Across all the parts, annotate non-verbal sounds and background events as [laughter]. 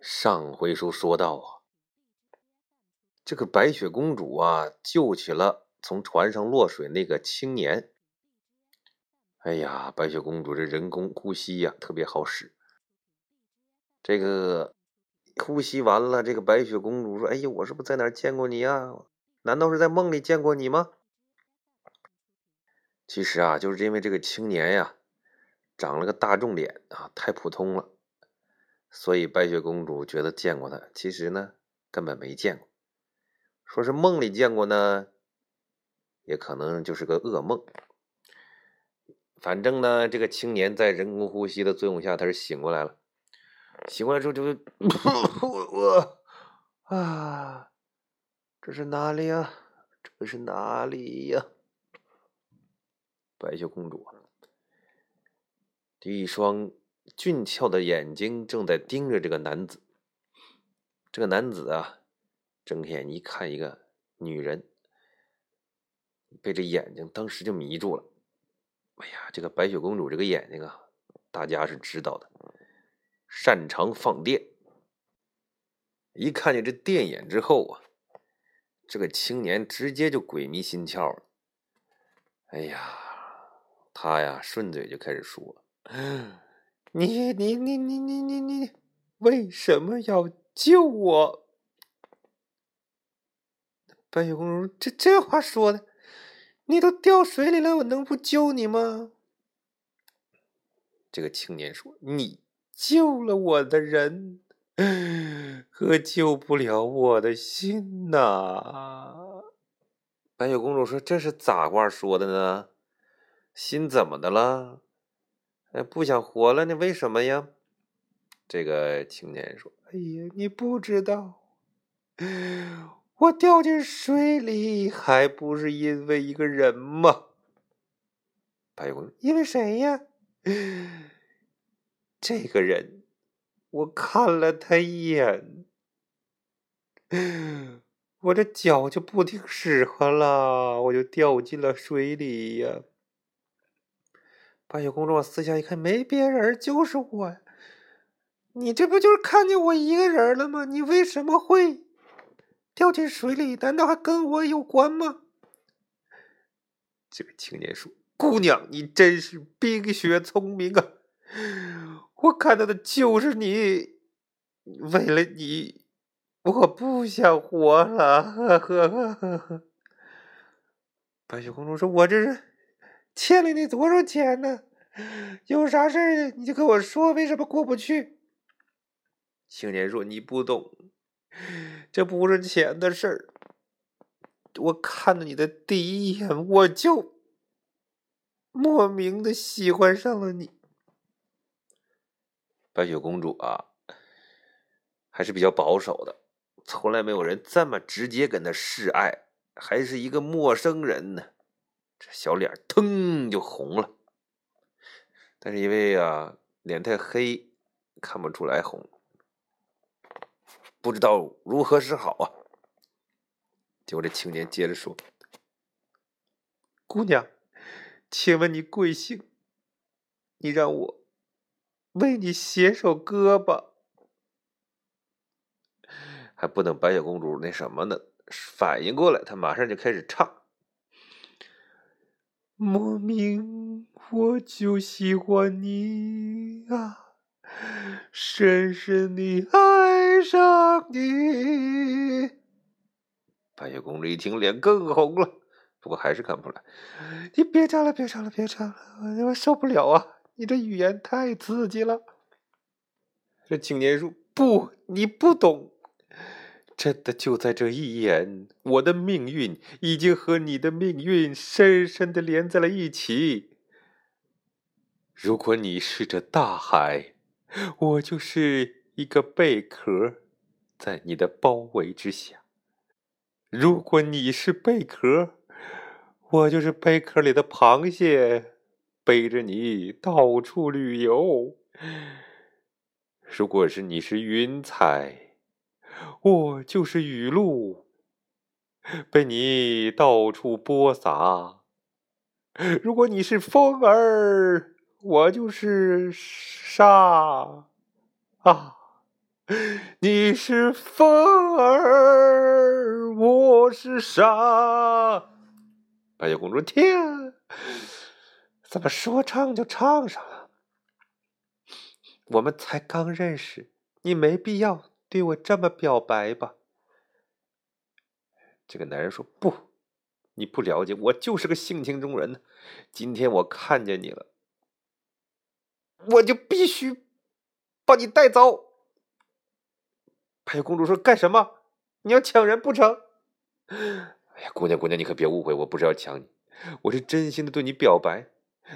上回书说到啊，这个白雪公主啊，救起了从船上落水那个青年。哎呀，白雪公主这人工呼吸呀，特别好使。这个呼吸完了，这个白雪公主说：“哎呀，我是不是在哪见过你呀？难道是在梦里见过你吗？”其实啊，就是因为这个青年呀，长了个大众脸啊，太普通了。所以白雪公主觉得见过他，其实呢根本没见过。说是梦里见过呢，也可能就是个噩梦。反正呢，这个青年在人工呼吸的作用下，他是醒过来了。醒过来之后就 [coughs] 我啊，这是哪里呀？这是哪里呀？白雪公主，一双。俊俏的眼睛正在盯着这个男子。这个男子啊，睁开眼一看，一个女人，被这眼睛当时就迷住了。哎呀，这个白雪公主这个眼睛啊，大家是知道的，擅长放电。一看见这电眼之后啊，这个青年直接就鬼迷心窍了。哎呀，他呀顺嘴就开始说。你你你你你你你为什么要救我？白雪公主，这这话说的，你都掉水里了，我能不救你吗？这个青年说：“你救了我的人，可救不了我的心呐。”白雪公主说：“这是咋话说的呢？心怎么的了？”不想活了呢？为什么呀？这个青年说：“哎呀，你不知道，我掉进水里还不是因为一个人吗？”白公因为谁呀？这个人，我看了他一眼，我这脚就不听使唤了，我就掉进了水里呀。白雪公主往四下一看，没别人，就是我！你这不就是看见我一个人了吗？你为什么会掉进水里？难道还跟我有关吗？这个青年说：“姑娘，你真是冰雪聪明啊！我看到的就是你。为了你，我不想活了。”呵呵呵呵呵。白雪公主说：“我这是……”欠了你多少钱呢？有啥事儿你就跟我说，为什么过不去？青年说：“你不懂，这不是钱的事儿。我看到你的第一眼，我就莫名的喜欢上了你。”白雪公主啊，还是比较保守的，从来没有人这么直接跟她示爱，还是一个陌生人呢。这小脸腾就红了，但是因为啊脸太黑，看不出来红，不知道如何是好啊。结果这青年接着说：“姑娘，请问你贵姓？你让我为你写首歌吧。”还不等白雪公主那什么呢，反应过来，她马上就开始唱。莫名我就喜欢你啊，深深的爱上你。白雪公主一听，脸更红了，不过还是看不出来。你别唱了，别唱了，别唱了，我受不了啊！你这语言太刺激了。这青年说：“不，你不懂。”真的就在这一眼，我的命运已经和你的命运深深的连在了一起。如果你是这大海，我就是一个贝壳，在你的包围之下；如果你是贝壳，我就是贝壳里的螃蟹，背着你到处旅游。如果是你是云彩。我就是雨露，被你到处播撒。如果你是风儿，我就是沙啊。你是风儿，我是沙。白雪公主，天，怎么说唱就唱上了？我们才刚认识，你没必要对我这么表白吧？这个男人说：“不，你不了解，我就是个性情中人。今天我看见你了，我就必须把你带走。”白雪公主说：“干什么？你要抢人不成？”哎呀，姑娘，姑娘，你可别误会，我不是要抢你，我是真心的对你表白。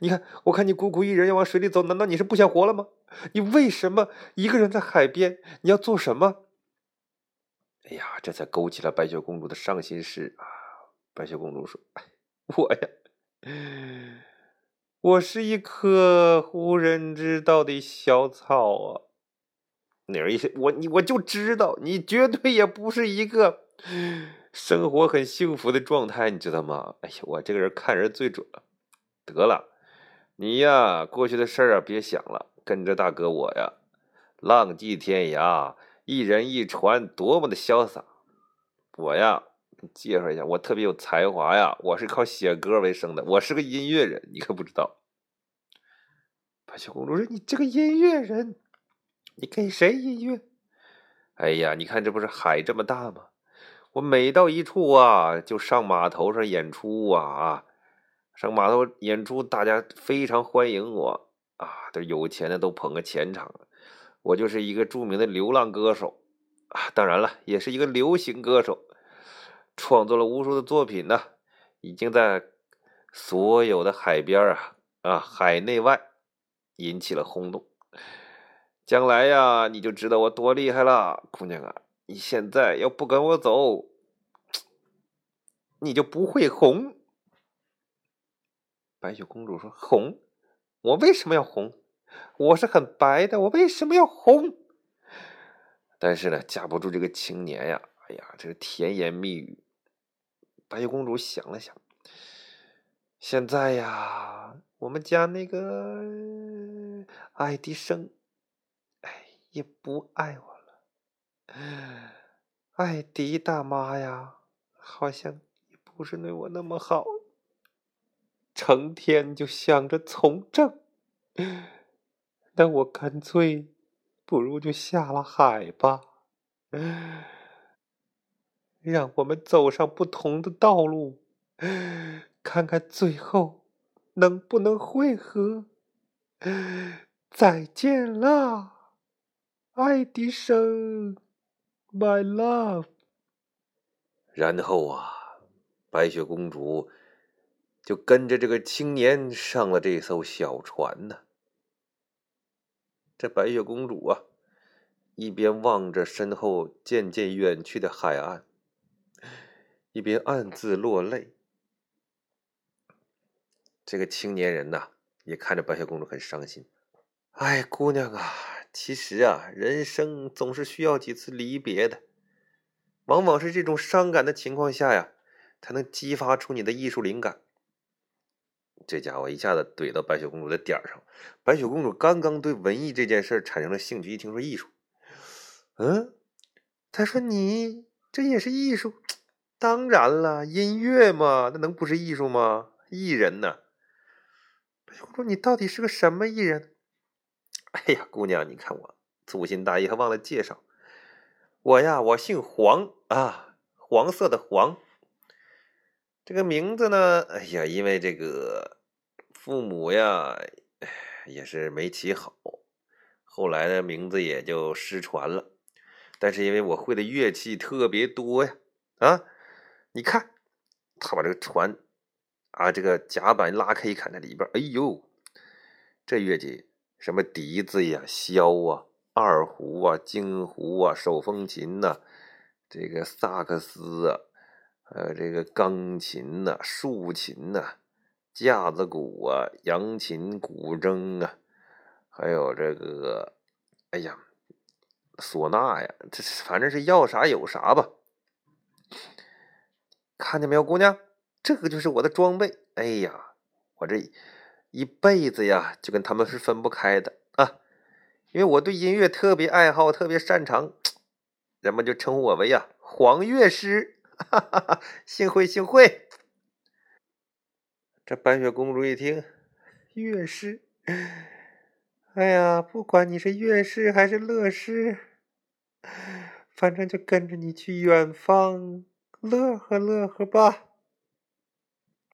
你看，我看你孤苦一人要往水里走，难道你是不想活了吗？你为什么一个人在海边？你要做什么？哎呀，这才勾起了白雪公主的伤心事啊！白雪公主说：“我呀，我是一棵无人知道的小草啊。”那人一说：“我你我就知道，你绝对也不是一个生活很幸福的状态，你知道吗？”哎呀，我这个人看人最准了。得了，你呀，过去的事儿啊，别想了，跟着大哥我呀，浪迹天涯。一人一船，多么的潇洒！我呀，介绍一下，我特别有才华呀，我是靠写歌为生的，我是个音乐人，你可不知道。白雪公主说：“你这个音乐人，你给谁音乐？”哎呀，你看这不是海这么大吗？我每到一处啊，就上码头上演出啊啊，上码头演出，大家非常欢迎我啊，都有钱的都捧个钱场。我就是一个著名的流浪歌手啊，当然了，也是一个流行歌手，创作了无数的作品呢，已经在所有的海边啊啊海内外引起了轰动。将来呀，你就知道我多厉害了，姑娘啊！你现在要不跟我走，你就不会红。白雪公主说：“红？我为什么要红？”我是很白的，我为什么要红？但是呢，架不住这个青年呀，哎呀，这个甜言蜜语。白雪公主想了想，现在呀，我们家那个爱迪生，哎，也不爱我了。艾迪大妈呀，好像也不是对我那么好，成天就想着从政。那我干脆，不如就下了海吧，让我们走上不同的道路，看看最后能不能会合。再见了，爱迪生，My love。然后啊，白雪公主就跟着这个青年上了这艘小船呢。这白雪公主啊，一边望着身后渐渐远去的海岸，一边暗自落泪。这个青年人呐，也看着白雪公主很伤心。哎，姑娘啊，其实啊，人生总是需要几次离别的，往往是这种伤感的情况下呀，才能激发出你的艺术灵感。这家伙一下子怼到白雪公主的点儿上。白雪公主刚刚对文艺这件事产生了兴趣，一听说艺术，嗯，他说：“你这也是艺术？当然了，音乐嘛，那能不是艺术吗？艺人呢？”白雪公主，你到底是个什么艺人？[laughs] 哎呀，姑娘，你看我粗心大意，还忘了介绍，我呀，我姓黄啊，黄色的黄。这个名字呢，哎呀，因为这个父母呀，也是没起好，后来的名字也就失传了。但是因为我会的乐器特别多呀，啊，你看，他把这个船啊，这个甲板拉开一看，那里边，哎呦，这乐器什么笛子呀、箫啊、二胡啊、京胡啊、手风琴呐，这个萨克斯啊。还有这个钢琴呐、竖琴呐、架子鼓啊、扬琴、古筝啊，还有这个，哎呀，唢呐呀，这反正是要啥有啥吧。看见没有，姑娘，这个就是我的装备。哎呀，我这一辈子呀，就跟他们是分不开的啊，因为我对音乐特别爱好，特别擅长，[tsk] 人们就称呼我为呀黄乐师。哈哈哈，幸会幸会。这白雪公主一听，乐师，哎呀，不管你是乐师还是乐师，反正就跟着你去远方乐呵乐呵吧。